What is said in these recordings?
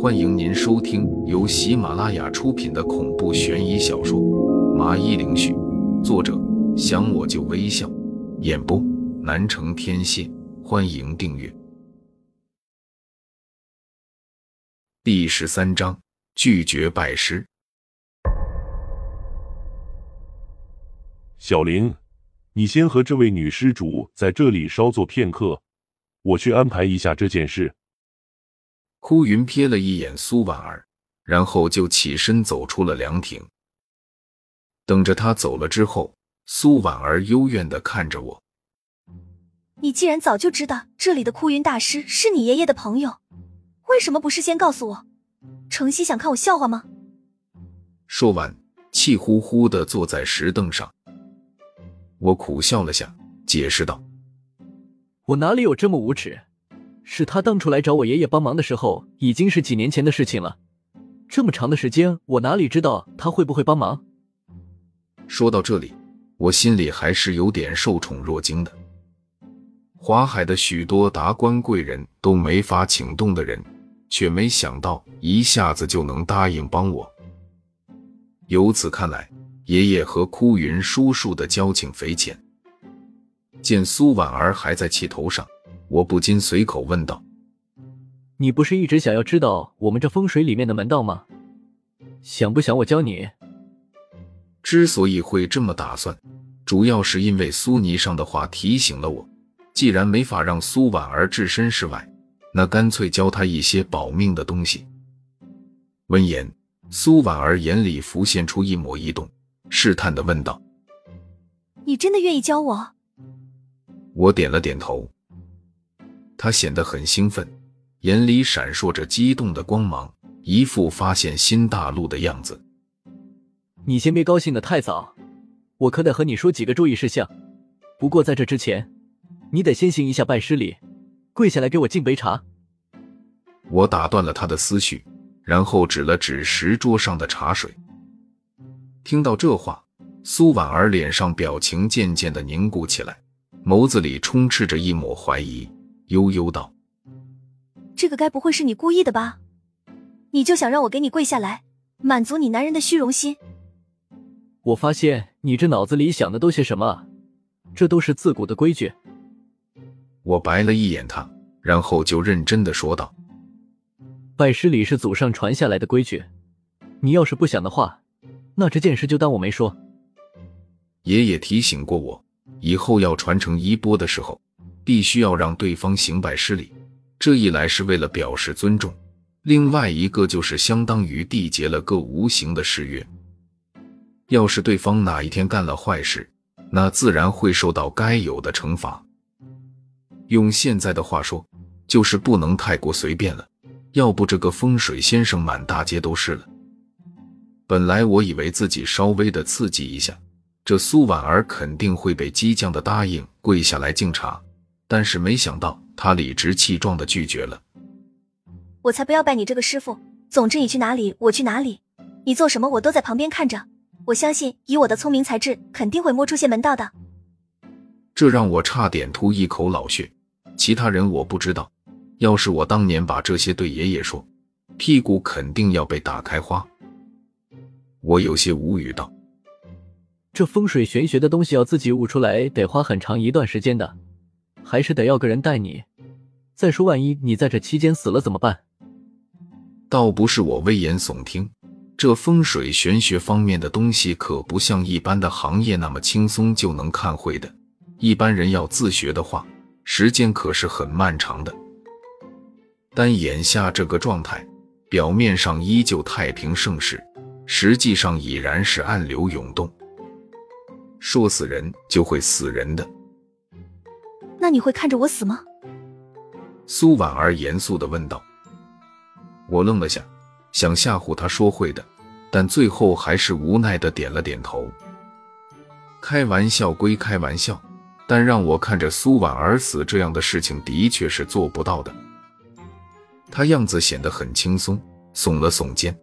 欢迎您收听由喜马拉雅出品的恐怖悬疑小说《麻衣灵絮》，作者想我就微笑，演播南城天蝎。欢迎订阅。第十三章：拒绝拜师。小林，你先和这位女施主在这里稍坐片刻，我去安排一下这件事。枯云瞥了一眼苏婉儿，然后就起身走出了凉亭。等着他走了之后，苏婉儿幽怨的看着我：“你既然早就知道这里的枯云大师是你爷爷的朋友，为什么不事先告诉我？程曦想看我笑话吗？”说完，气呼呼的坐在石凳上。我苦笑了下，解释道：“我哪里有这么无耻？是他当初来找我爷爷帮忙的时候，已经是几年前的事情了。这么长的时间，我哪里知道他会不会帮忙？”说到这里，我心里还是有点受宠若惊的。华海的许多达官贵人都没法请动的人，却没想到一下子就能答应帮我。由此看来。爷爷和枯云叔叔的交情匪浅。见苏婉儿还在气头上，我不禁随口问道：“你不是一直想要知道我们这风水里面的门道吗？想不想我教你？”之所以会这么打算，主要是因为苏泥上的话提醒了我：既然没法让苏婉儿置身事外，那干脆教她一些保命的东西。闻言，苏婉儿眼里浮现出一抹异动。试探的问道：“你真的愿意教我？”我点了点头。他显得很兴奋，眼里闪烁着激动的光芒，一副发现新大陆的样子。你先别高兴的太早，我可得和你说几个注意事项。不过在这之前，你得先行一下拜师礼，跪下来给我敬杯茶。我打断了他的思绪，然后指了指石桌上的茶水。听到这话，苏婉儿脸上表情渐渐的凝固起来，眸子里充斥着一抹怀疑，悠悠道：“这个该不会是你故意的吧？你就想让我给你跪下来，满足你男人的虚荣心？”我发现你这脑子里想的都些什么？这都是自古的规矩。我白了一眼他，然后就认真的说道：“拜师礼是祖上传下来的规矩，你要是不想的话。”那这件事就当我没说。爷爷提醒过我，以后要传承衣钵的时候，必须要让对方行拜师礼。这一来是为了表示尊重，另外一个就是相当于缔结了个无形的誓约。要是对方哪一天干了坏事，那自然会受到该有的惩罚。用现在的话说，就是不能太过随便了，要不这个风水先生满大街都是了。本来我以为自己稍微的刺激一下，这苏婉儿肯定会被激将的答应跪下来敬茶，但是没想到他理直气壮的拒绝了。我才不要拜你这个师傅！总之你去哪里，我去哪里，你做什么我都在旁边看着。我相信以我的聪明才智，肯定会摸出些门道的。这让我差点吐一口老血。其他人我不知道，要是我当年把这些对爷爷说，屁股肯定要被打开花。我有些无语道：“这风水玄学的东西要自己悟出来，得花很长一段时间的，还是得要个人带你。再说，万一你在这期间死了怎么办？”倒不是我危言耸听，这风水玄学方面的东西可不像一般的行业那么轻松就能看会的。一般人要自学的话，时间可是很漫长的。但眼下这个状态，表面上依旧太平盛世。实际上已然是暗流涌动，说死人就会死人的。那你会看着我死吗？苏婉儿严肃的问道。我愣了下，想吓唬他说会的，但最后还是无奈的点了点头。开玩笑归开玩笑，但让我看着苏婉儿死这样的事情，的确是做不到的。他样子显得很轻松，耸了耸肩。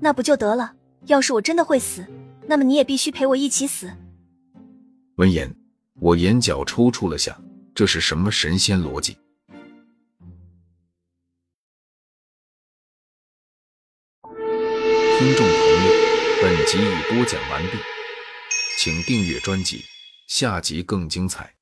那不就得了？要是我真的会死，那么你也必须陪我一起死。闻言，我眼角抽搐了下这是什么神仙逻辑？听众朋友本集已播讲完毕请订阅专辑下集更精彩。